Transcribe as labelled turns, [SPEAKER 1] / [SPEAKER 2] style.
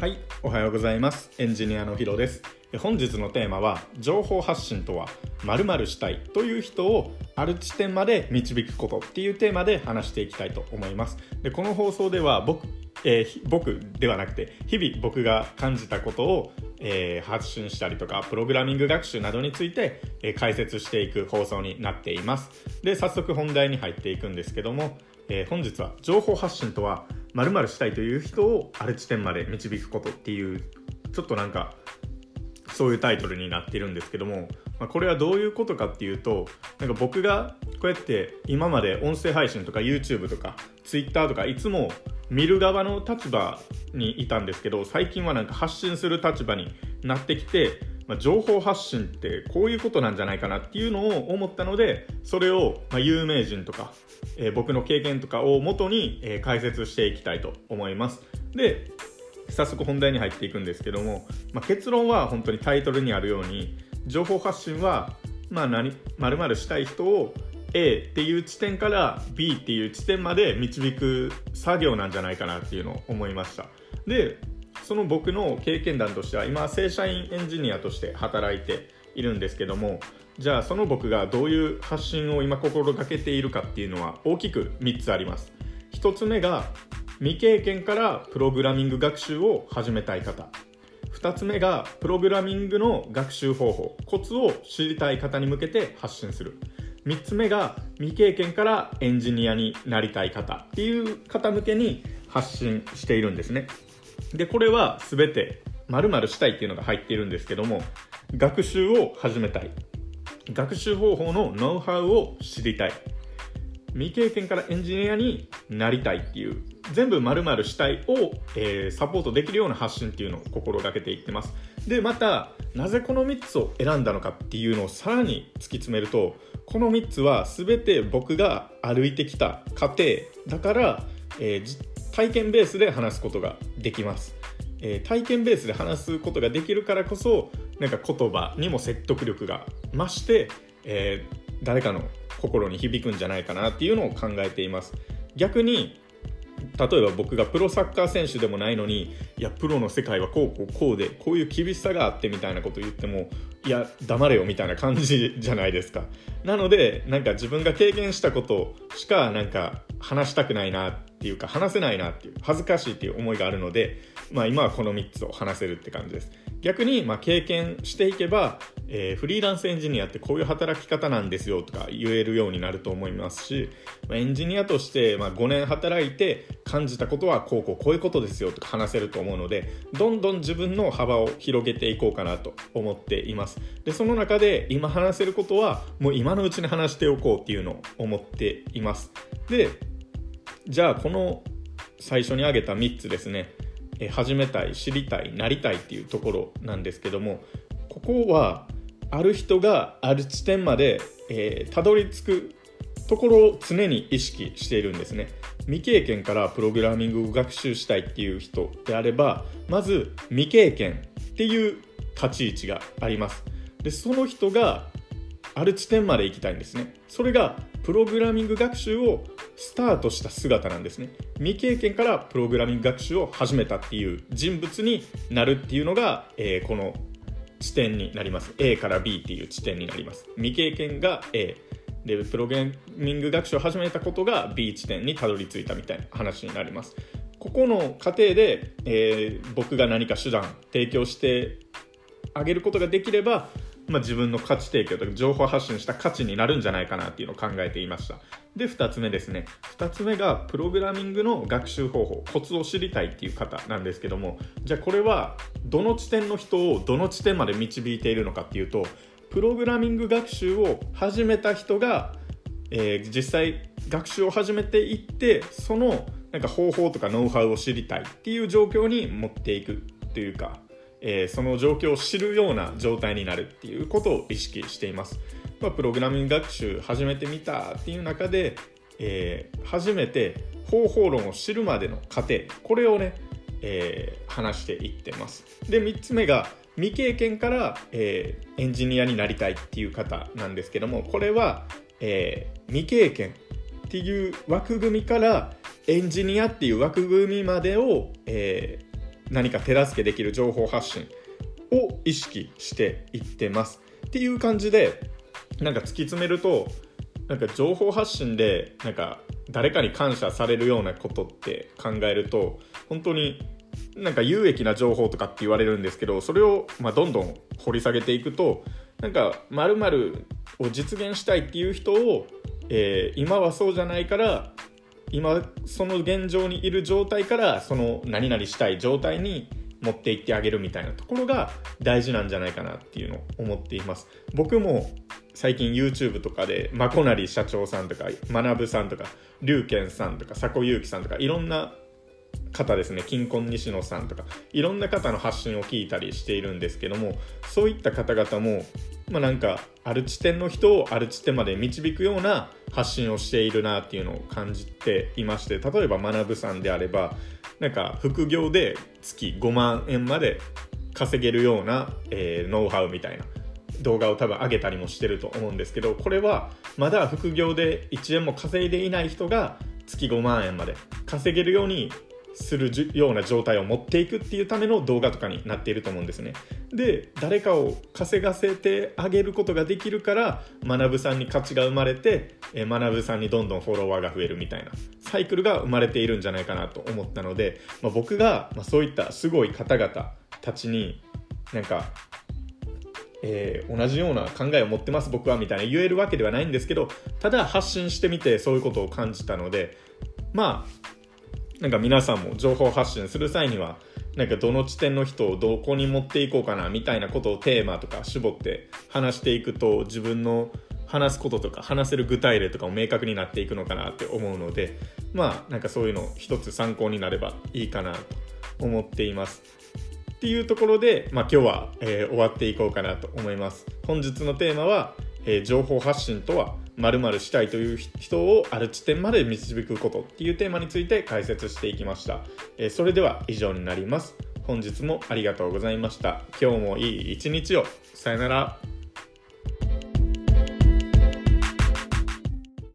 [SPEAKER 1] はい、おはようございます。エンジニアのヒロです。本日のテーマは情報発信とは〇〇したいという人をある地点まで導くことっていうテーマで話していきたいと思います。でこの放送では僕、えー僕ではなくて日々僕が感じたことを、えー発信したりとかプログラミング学習などについて、えー解説していく放送になっています。で早速本題に入っていくんですけども、えー本日は情報発信とは〇〇したいという人をある地点まで導くことっていうちょっとなんかそういうタイトルになってるんですけども、まあ、これはどういうことかっていうとなんか僕がこうやって今まで音声配信とか YouTube とか Twitter とかいつも見る側の立場にいたんですけど最近はなんか発信する立場になってきて、まあ、情報発信ってこういうことなんじゃないかなっていうのを思ったのでそれをま有名人とか、えー僕の経験とかを元に、えー解説していきたいと思います。で早速本題に入っていくんですけども、まあ、結論は本当にタイトルにあるように情報発信は、まあ何、〇〇したい人を A っていう地点から B っていう地点まで導く作業なんじゃないかなっていうのを思いましたでその僕の経験談としては今正社員エンジニアとして働いているんですけどもじゃあその僕がどういう発信を今心がけているかっていうのは大きく3つあります。1つ目が未経験からプログラミング学習を始めたい方。2つ目がプログラミングの学習方法。コツを知りたい方に向けて発信する。3つ目が未経験からエンジニアになりたい方っていう方向けに発信しているんですね。でこれは全て〇〇したいっていうのが入っているんですけども学習を始めたい。学習方法のノウハウを知りたい。未経験からエンジニアになりたいっていう全部〇〇したいを、えーサポートできるような発信っていうのを心がけていってます。でまたなぜこの3つを選んだのかっていうのをさらに突き詰めるとこの3つは全て僕が歩いてきた過程だから、えー体験ベースで話すことができます。えー体験ベースで話すことができるからこそなんか言葉にも説得力が増して、えー誰かの心に響くんじゃないかなっていうのを考えています。逆に例えば僕がプロサッカー選手でもないのにいやプロの世界はこうこうこうでこういう厳しさがあってみたいなこと言ってもいや黙れよみたいな感じじゃないですか。なのでなんか自分が経験したことしかなんか話したくないなっていうか話せないなっていう恥ずかしいっていう思いがあるので、まあ、今はこの3つを話せるって感じです。逆にまあ経験していけば、えーフリーランスエンジニアってこういう働き方なんですよとか言えるようになると思いますし、まあエンジニアとしてまあ5年働いて感じたことはこうこうこういうことですよとか話せると思うのでどんどん自分の幅を広げていこうかなと思っています。でその中で今話せることはもう今のうちに話しておこうっていうのを思っています。でじゃあこの最初に挙げた3つですね。え始めたい知りたいなりたいっていうところなんですけどもここはある人がある地点まで、えーたどり着くところを常に意識しているんですね。未経験からプログラミングを学習したいっていう人であればまず未経験っていう立ち位置があります。でその人がある地点まで行きたいんですね。それがプログラミング学習をスタートした姿なんですね。未経験からプログラミング学習を始めたっていう人物になるっていうのが、えーこの地点になります。A から B っていう地点になります。未経験が A でプログラミング学習を始めたことが B 地点にたどり着いたみたいな話になります。ここの過程で、えー僕が何か手段提供してあげることができれば、まあ、自分の価値提供とか情報発信した価値になるんじゃないかなっていうのを考えていました。で2つ目ですね。2つ目がプログラミングの学習方法。コツを知りたいっていう方なんですけども。じゃあこれはどの地点の人をどの地点まで導いているのかっていうとプログラミング学習を始めた人が、えー実際学習を始めていってそのなんか方法とかノウハウを知りたいっていう状況に持っていくというかえーその状況を知るような状態になるっていうことを意識しています。まあ、プログラミング学習始めてみたっていう中で、えー初めて方法論を知るまでの過程これをね、えー話していってます。で3つ目が未経験から、えーエンジニアになりたいっていう方なんですけどもこれは、えー未経験っていう枠組みからエンジニアっていう枠組みまでを、えー何か手助けできる情報発信を意識していってますっていう感じでなんか突き詰めるとなんか情報発信でなんか誰かに感謝されるようなことって考えると本当になんか有益な情報とかって言われるんですけどそれをまどんどん掘り下げていくとなんか〇〇を実現したいっていう人を、えー、今はそうじゃないから今その現状にいる状態からその何々したい状態に持っていってあげるみたいなところが大事なんじゃないかなっていうのを思っています。僕も最近 YouTube とかでまこなり社長さんとか学さんとか龍賢さんとか佐古祐樹さんとかいろんな方ですね。金婚西野さんとかいろんな方の発信を聞いたりしているんですけどもそういった方々もまあ、なんかある地点の人をある地点まで導くような発信をしているなっていうのを感じていまして例えば学さんであればなんか副業で月5万円まで稼げるような、えー、ノウハウみたいな動画を多分上げたりもしてると思うんですけどこれはまだ副業で1円も稼いでいない人が月5万円まで稼げるようにするような状態を持っていくっていうための動画とかになっていると思うんですね。で誰かを稼がせてあげることができるから学さんに価値が生まれて学さんにどんどんフォロワーが増えるみたいなサイクルが生まれているんじゃないかなと思ったので、まあ、僕が、まそういったすごい方々たちになんかえー、同じような考えを持ってます僕はみたいな言えるわけではないんですけどただ発信してみてそういうことを感じたのでまあなんか皆さんも情報発信する際にはなんかどの地点の人をどこに持っていこうかなみたいなことをテーマとか絞って話していくと自分の話すこととか話せる具体例とかも明確になっていくのかなって思うのでまあなんかそういうの一つ参考になればいいかなと思っています。っていうところで、まあ、今日は、えー、終わっていこうかなと思います。本日のテーマは、えー、情報発信とはしたいという人をある地点まで導くことっていうテーマについて解説していきました。えー、それでは以上になります。本日もありがとうございました。今日もいい一日を。さよなら。